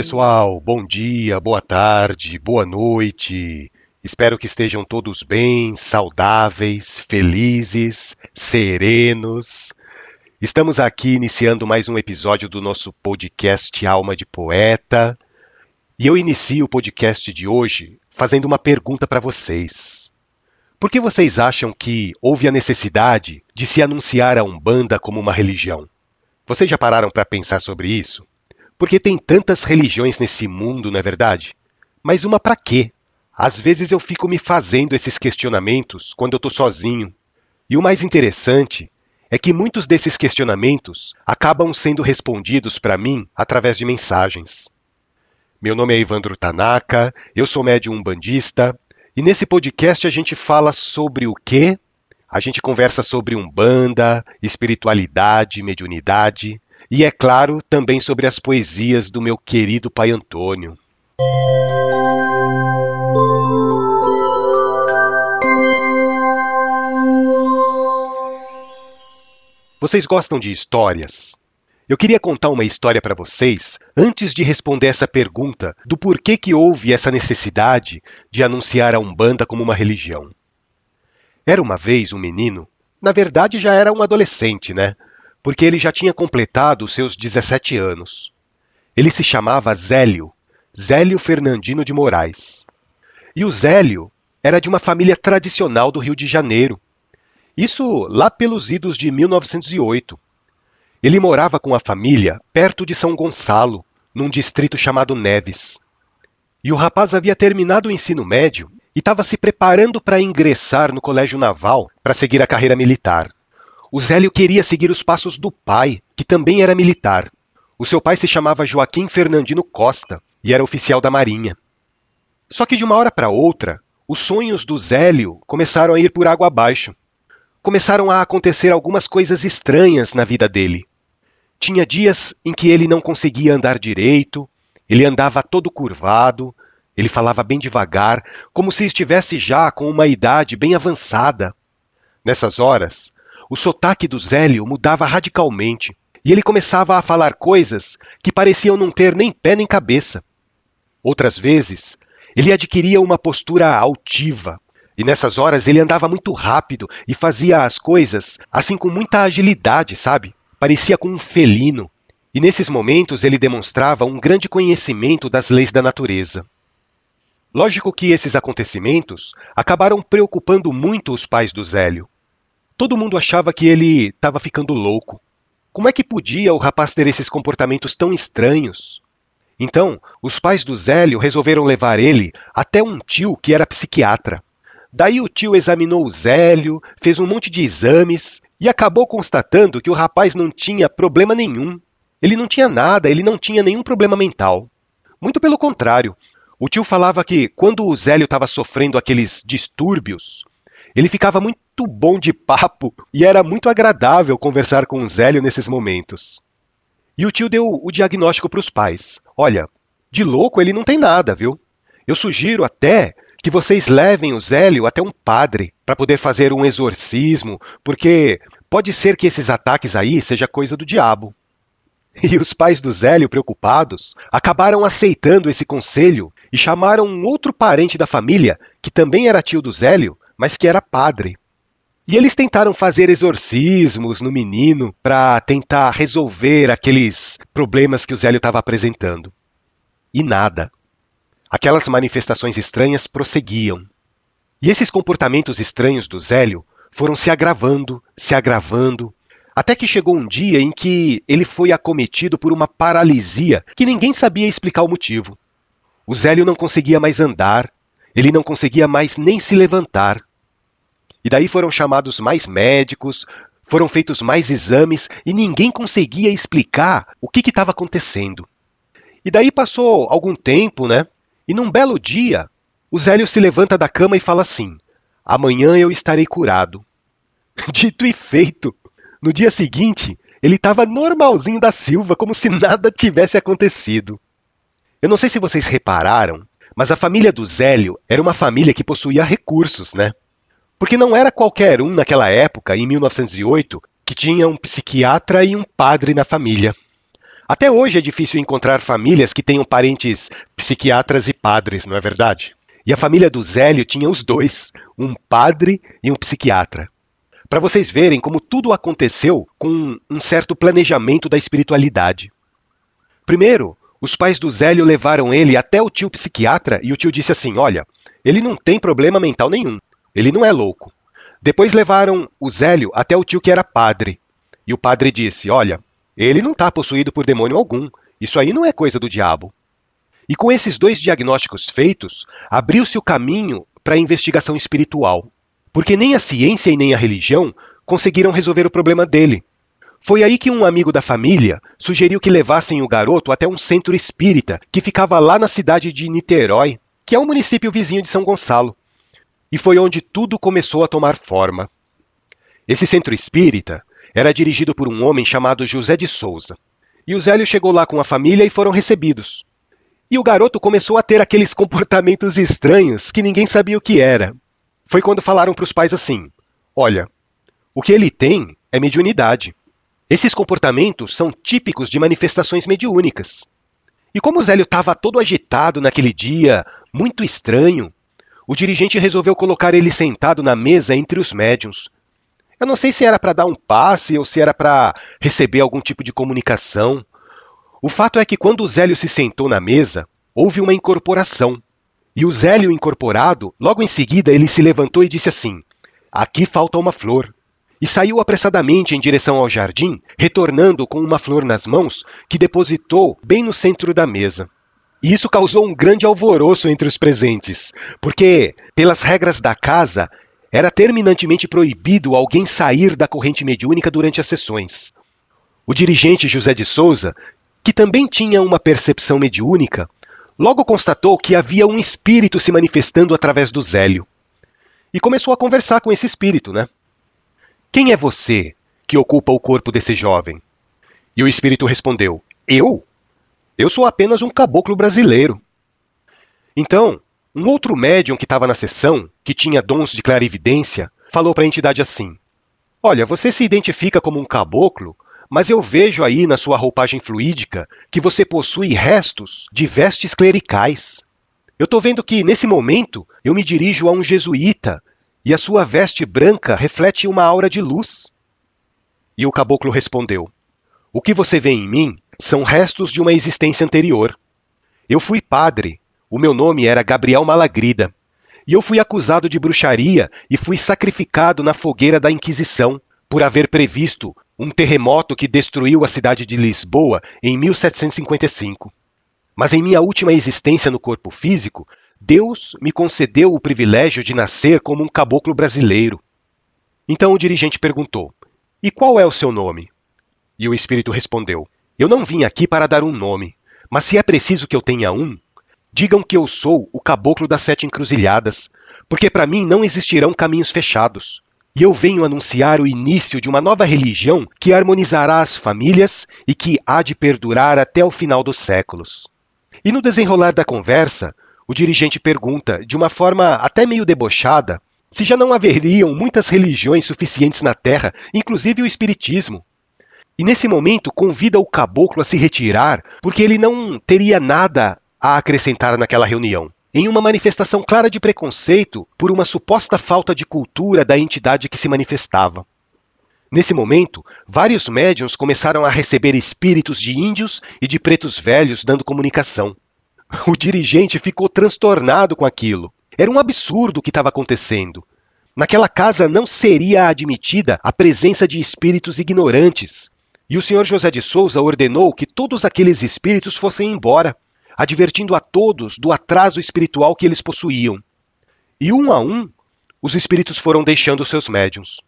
Pessoal. Bom dia, boa tarde, boa noite. Espero que estejam todos bem, saudáveis, felizes, serenos. Estamos aqui iniciando mais um episódio do nosso podcast Alma de Poeta. E eu inicio o podcast de hoje fazendo uma pergunta para vocês. Por que vocês acham que houve a necessidade de se anunciar a Umbanda como uma religião? Vocês já pararam para pensar sobre isso? Porque tem tantas religiões nesse mundo, não é verdade? Mas uma para quê? Às vezes eu fico me fazendo esses questionamentos quando eu estou sozinho. E o mais interessante é que muitos desses questionamentos acabam sendo respondidos para mim através de mensagens. Meu nome é Evandro Tanaka, eu sou médium bandista, e nesse podcast a gente fala sobre o quê? A gente conversa sobre umbanda, espiritualidade, mediunidade, e, é claro, também sobre as poesias do meu querido pai Antônio. Vocês gostam de histórias? Eu queria contar uma história para vocês antes de responder essa pergunta do porquê que houve essa necessidade de anunciar a Umbanda como uma religião. Era uma vez um menino, na verdade já era um adolescente, né? Porque ele já tinha completado os seus 17 anos. Ele se chamava Zélio, Zélio Fernandino de Moraes. E o Zélio era de uma família tradicional do Rio de Janeiro. Isso lá pelos idos de 1908. Ele morava com a família perto de São Gonçalo, num distrito chamado Neves. E o rapaz havia terminado o ensino médio e estava se preparando para ingressar no Colégio Naval para seguir a carreira militar. O Zélio queria seguir os passos do pai, que também era militar. O seu pai se chamava Joaquim Fernandino Costa e era oficial da Marinha. Só que de uma hora para outra, os sonhos do Zélio começaram a ir por água abaixo. Começaram a acontecer algumas coisas estranhas na vida dele. Tinha dias em que ele não conseguia andar direito, ele andava todo curvado, ele falava bem devagar, como se estivesse já com uma idade bem avançada. Nessas horas, o sotaque do Zélio mudava radicalmente e ele começava a falar coisas que pareciam não ter nem pé nem cabeça. Outras vezes, ele adquiria uma postura altiva, e nessas horas ele andava muito rápido e fazia as coisas assim com muita agilidade, sabe? Parecia com um felino. E nesses momentos ele demonstrava um grande conhecimento das leis da natureza. Lógico que esses acontecimentos acabaram preocupando muito os pais do Zélio. Todo mundo achava que ele estava ficando louco. Como é que podia o rapaz ter esses comportamentos tão estranhos? Então, os pais do Zélio resolveram levar ele até um tio que era psiquiatra. Daí o tio examinou o Zélio, fez um monte de exames e acabou constatando que o rapaz não tinha problema nenhum. Ele não tinha nada, ele não tinha nenhum problema mental. Muito pelo contrário. O tio falava que quando o Zélio estava sofrendo aqueles distúrbios, ele ficava muito bom de papo e era muito agradável conversar com o Zélio nesses momentos. E o tio deu o diagnóstico para os pais: Olha, de louco ele não tem nada, viu? Eu sugiro até que vocês levem o Zélio até um padre para poder fazer um exorcismo, porque pode ser que esses ataques aí seja coisa do diabo. E os pais do Zélio, preocupados, acabaram aceitando esse conselho e chamaram um outro parente da família, que também era tio do Zélio, mas que era padre. E eles tentaram fazer exorcismos no menino para tentar resolver aqueles problemas que o Zélio estava apresentando. E nada. Aquelas manifestações estranhas prosseguiam. E esses comportamentos estranhos do Zélio foram se agravando, se agravando, até que chegou um dia em que ele foi acometido por uma paralisia que ninguém sabia explicar o motivo. O Zélio não conseguia mais andar, ele não conseguia mais nem se levantar. E daí foram chamados mais médicos, foram feitos mais exames e ninguém conseguia explicar o que estava acontecendo. E daí passou algum tempo, né? E num belo dia, o Zélio se levanta da cama e fala assim: Amanhã eu estarei curado. Dito e feito. No dia seguinte, ele estava normalzinho da Silva, como se nada tivesse acontecido. Eu não sei se vocês repararam, mas a família do Zélio era uma família que possuía recursos, né? Porque não era qualquer um naquela época, em 1908, que tinha um psiquiatra e um padre na família. Até hoje é difícil encontrar famílias que tenham parentes psiquiatras e padres, não é verdade? E a família do Zélio tinha os dois, um padre e um psiquiatra. Para vocês verem como tudo aconteceu com um certo planejamento da espiritualidade. Primeiro, os pais do Zélio levaram ele até o tio psiquiatra e o tio disse assim: Olha, ele não tem problema mental nenhum, ele não é louco. Depois levaram o Zélio até o tio que era padre. E o padre disse: Olha, ele não está possuído por demônio algum, isso aí não é coisa do diabo. E com esses dois diagnósticos feitos, abriu-se o caminho para a investigação espiritual. Porque nem a ciência e nem a religião conseguiram resolver o problema dele. Foi aí que um amigo da família sugeriu que levassem o garoto até um centro espírita que ficava lá na cidade de Niterói, que é um município vizinho de São Gonçalo. E foi onde tudo começou a tomar forma. Esse centro espírita era dirigido por um homem chamado José de Souza. E o Zélio chegou lá com a família e foram recebidos. E o garoto começou a ter aqueles comportamentos estranhos que ninguém sabia o que era. Foi quando falaram para os pais assim: Olha, o que ele tem é mediunidade. Esses comportamentos são típicos de manifestações mediúnicas. E como o Zélio estava todo agitado naquele dia, muito estranho, o dirigente resolveu colocar ele sentado na mesa entre os médiums. Eu não sei se era para dar um passe ou se era para receber algum tipo de comunicação. O fato é que quando o Zélio se sentou na mesa, houve uma incorporação. E o Zélio incorporado, logo em seguida, ele se levantou e disse assim: Aqui falta uma flor e saiu apressadamente em direção ao jardim, retornando com uma flor nas mãos que depositou bem no centro da mesa. E isso causou um grande alvoroço entre os presentes, porque, pelas regras da casa, era terminantemente proibido alguém sair da corrente mediúnica durante as sessões. O dirigente José de Souza, que também tinha uma percepção mediúnica, logo constatou que havia um espírito se manifestando através do Zélio. E começou a conversar com esse espírito, né? Quem é você que ocupa o corpo desse jovem? E o espírito respondeu: Eu? Eu sou apenas um caboclo brasileiro. Então, um outro médium que estava na sessão, que tinha dons de clarividência, falou para a entidade assim: Olha, você se identifica como um caboclo, mas eu vejo aí na sua roupagem fluídica que você possui restos de vestes clericais. Eu estou vendo que, nesse momento, eu me dirijo a um jesuíta e a sua veste branca reflete uma aura de luz. E o caboclo respondeu: O que você vê em mim são restos de uma existência anterior. Eu fui padre, o meu nome era Gabriel Malagrida, e eu fui acusado de bruxaria e fui sacrificado na fogueira da Inquisição por haver previsto um terremoto que destruiu a cidade de Lisboa em 1755. Mas em minha última existência no corpo físico, Deus me concedeu o privilégio de nascer como um caboclo brasileiro. Então o dirigente perguntou: E qual é o seu nome? E o espírito respondeu: Eu não vim aqui para dar um nome, mas se é preciso que eu tenha um, digam que eu sou o caboclo das sete encruzilhadas, porque para mim não existirão caminhos fechados. E eu venho anunciar o início de uma nova religião que harmonizará as famílias e que há de perdurar até o final dos séculos. E no desenrolar da conversa, o dirigente pergunta, de uma forma até meio debochada, se já não haveriam muitas religiões suficientes na Terra, inclusive o Espiritismo. E nesse momento convida o caboclo a se retirar, porque ele não teria nada a acrescentar naquela reunião. Em uma manifestação clara de preconceito por uma suposta falta de cultura da entidade que se manifestava. Nesse momento, vários médiuns começaram a receber espíritos de índios e de pretos velhos dando comunicação. O dirigente ficou transtornado com aquilo. Era um absurdo o que estava acontecendo. Naquela casa não seria admitida a presença de espíritos ignorantes. E o senhor José de Souza ordenou que todos aqueles espíritos fossem embora, advertindo a todos do atraso espiritual que eles possuíam. E um a um, os espíritos foram deixando seus médiums.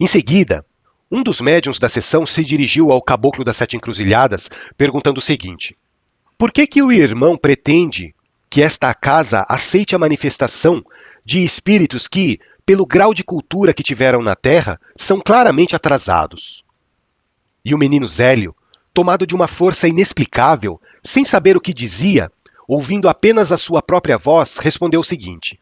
Em seguida, um dos médiums da sessão se dirigiu ao caboclo das sete encruzilhadas, perguntando o seguinte: por que, que o irmão pretende que esta casa aceite a manifestação de espíritos que, pelo grau de cultura que tiveram na Terra, são claramente atrasados? E o menino Zélio, tomado de uma força inexplicável, sem saber o que dizia, ouvindo apenas a sua própria voz, respondeu o seguinte: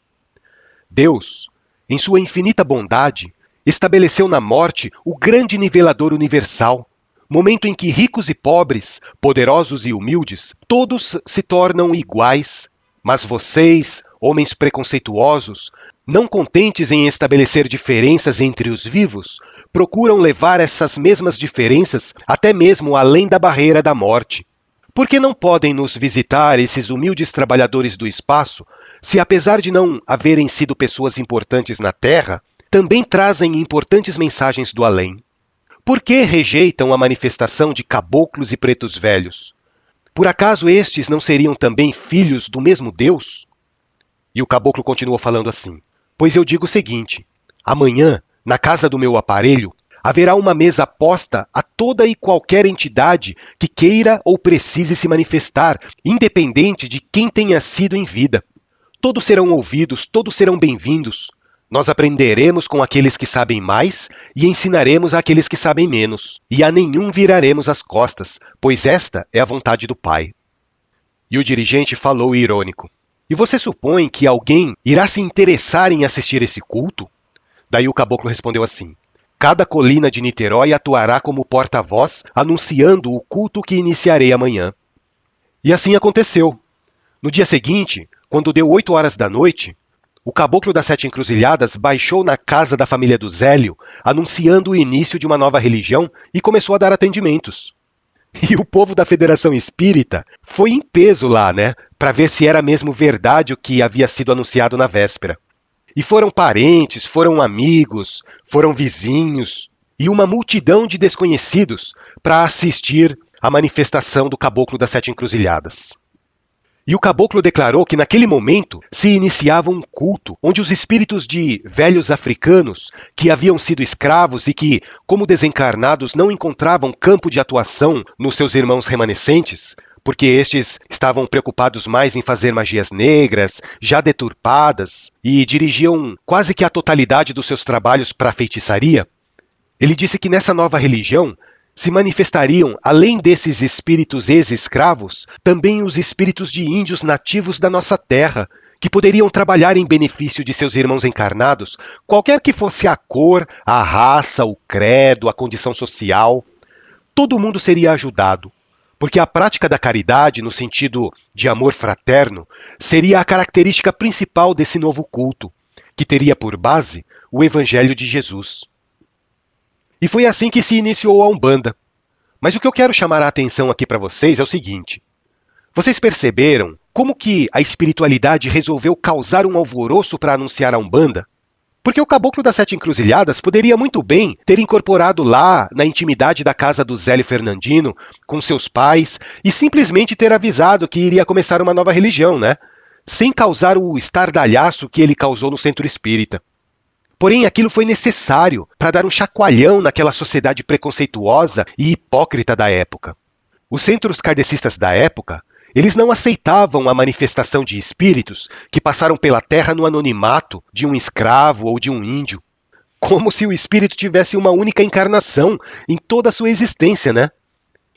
Deus, em sua infinita bondade, estabeleceu na morte o grande nivelador universal, momento em que ricos e pobres, poderosos e humildes, todos se tornam iguais, mas vocês, homens preconceituosos, não contentes em estabelecer diferenças entre os vivos, procuram levar essas mesmas diferenças até mesmo além da barreira da morte. Por que não podem nos visitar esses humildes trabalhadores do espaço, se apesar de não haverem sido pessoas importantes na Terra, também trazem importantes mensagens do além? Por que rejeitam a manifestação de caboclos e pretos velhos? Por acaso estes não seriam também filhos do mesmo Deus? E o caboclo continuou falando assim: Pois eu digo o seguinte: amanhã, na casa do meu aparelho, haverá uma mesa posta a toda e qualquer entidade que queira ou precise se manifestar, independente de quem tenha sido em vida. Todos serão ouvidos, todos serão bem-vindos. Nós aprenderemos com aqueles que sabem mais e ensinaremos àqueles que sabem menos, e a nenhum viraremos as costas, pois esta é a vontade do Pai. E o dirigente falou irônico: E você supõe que alguém irá se interessar em assistir esse culto? Daí o caboclo respondeu assim: Cada colina de Niterói atuará como porta-voz, anunciando o culto que iniciarei amanhã. E assim aconteceu. No dia seguinte, quando deu oito horas da noite, o caboclo das sete encruzilhadas baixou na casa da família do Zélio, anunciando o início de uma nova religião e começou a dar atendimentos. E o povo da Federação Espírita foi em peso lá, né, para ver se era mesmo verdade o que havia sido anunciado na véspera. E foram parentes, foram amigos, foram vizinhos e uma multidão de desconhecidos para assistir à manifestação do caboclo das sete encruzilhadas. E o caboclo declarou que naquele momento se iniciava um culto onde os espíritos de velhos africanos que haviam sido escravos e que, como desencarnados, não encontravam campo de atuação nos seus irmãos remanescentes, porque estes estavam preocupados mais em fazer magias negras, já deturpadas, e dirigiam quase que a totalidade dos seus trabalhos para a feitiçaria. Ele disse que nessa nova religião se manifestariam, além desses espíritos ex-escravos, também os espíritos de índios nativos da nossa terra, que poderiam trabalhar em benefício de seus irmãos encarnados, qualquer que fosse a cor, a raça, o credo, a condição social. Todo mundo seria ajudado, porque a prática da caridade, no sentido de amor fraterno, seria a característica principal desse novo culto, que teria por base o Evangelho de Jesus. E foi assim que se iniciou a Umbanda. Mas o que eu quero chamar a atenção aqui para vocês é o seguinte: vocês perceberam como que a espiritualidade resolveu causar um alvoroço para anunciar a Umbanda? Porque o caboclo das sete encruzilhadas poderia muito bem ter incorporado lá, na intimidade da casa do Zélio Fernandino, com seus pais, e simplesmente ter avisado que iria começar uma nova religião, né? Sem causar o estardalhaço que ele causou no centro espírita. Porém, aquilo foi necessário para dar um chacoalhão naquela sociedade preconceituosa e hipócrita da época. Os centros kardecistas da época, eles não aceitavam a manifestação de espíritos que passaram pela terra no anonimato de um escravo ou de um índio, como se o espírito tivesse uma única encarnação em toda a sua existência, né?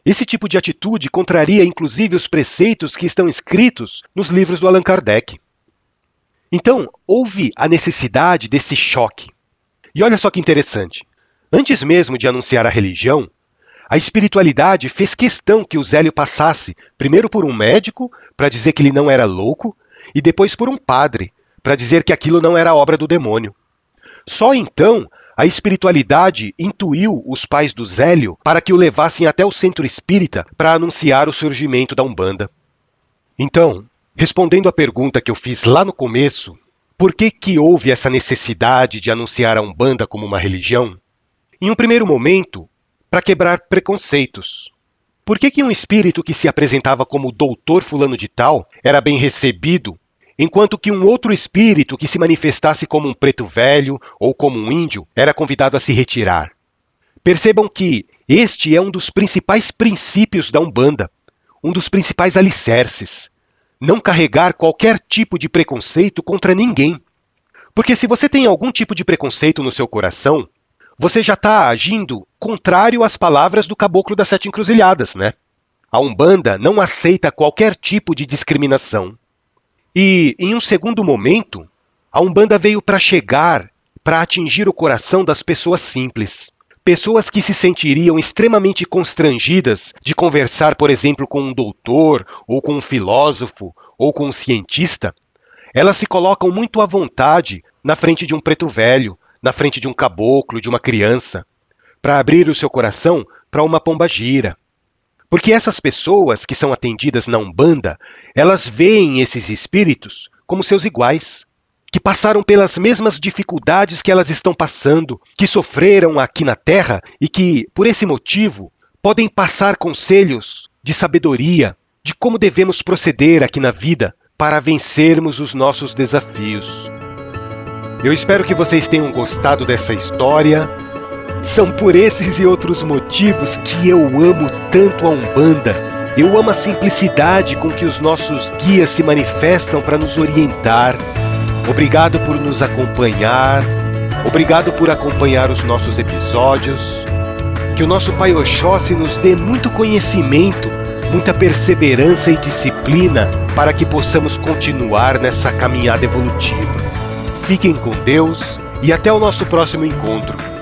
Esse tipo de atitude contraria inclusive os preceitos que estão escritos nos livros do Allan Kardec. Então, houve a necessidade desse choque. E olha só que interessante. Antes mesmo de anunciar a religião, a espiritualidade fez questão que o Zélio passasse primeiro por um médico, para dizer que ele não era louco, e depois por um padre, para dizer que aquilo não era obra do demônio. Só então a espiritualidade intuiu os pais do Zélio para que o levassem até o centro espírita para anunciar o surgimento da Umbanda. Então, Respondendo à pergunta que eu fiz lá no começo, por que, que houve essa necessidade de anunciar a Umbanda como uma religião? Em um primeiro momento, para quebrar preconceitos. Por que, que um espírito que se apresentava como doutor fulano de tal era bem recebido, enquanto que um outro espírito que se manifestasse como um preto velho ou como um índio era convidado a se retirar? Percebam que este é um dos principais princípios da Umbanda, um dos principais alicerces não carregar qualquer tipo de preconceito contra ninguém. Porque se você tem algum tipo de preconceito no seu coração, você já está agindo contrário às palavras do caboclo das sete encruzilhadas, né? A Umbanda não aceita qualquer tipo de discriminação. E, em um segundo momento, a Umbanda veio para chegar, para atingir o coração das pessoas simples, pessoas que se sentiriam extremamente constrangidas de conversar, por exemplo, com um doutor, ou com um filósofo, ou com um cientista, elas se colocam muito à vontade na frente de um preto velho, na frente de um caboclo, de uma criança, para abrir o seu coração para uma pomba-gira. Porque essas pessoas que são atendidas na Umbanda, elas veem esses espíritos como seus iguais, que passaram pelas mesmas dificuldades que elas estão passando, que sofreram aqui na Terra e que, por esse motivo, podem passar conselhos de sabedoria de como devemos proceder aqui na vida para vencermos os nossos desafios. Eu espero que vocês tenham gostado dessa história. São por esses e outros motivos que eu amo tanto a Umbanda. Eu amo a simplicidade com que os nossos guias se manifestam para nos orientar. Obrigado por nos acompanhar. Obrigado por acompanhar os nossos episódios. Que o nosso Pai Oxóssi nos dê muito conhecimento, muita perseverança e disciplina para que possamos continuar nessa caminhada evolutiva. Fiquem com Deus e até o nosso próximo encontro.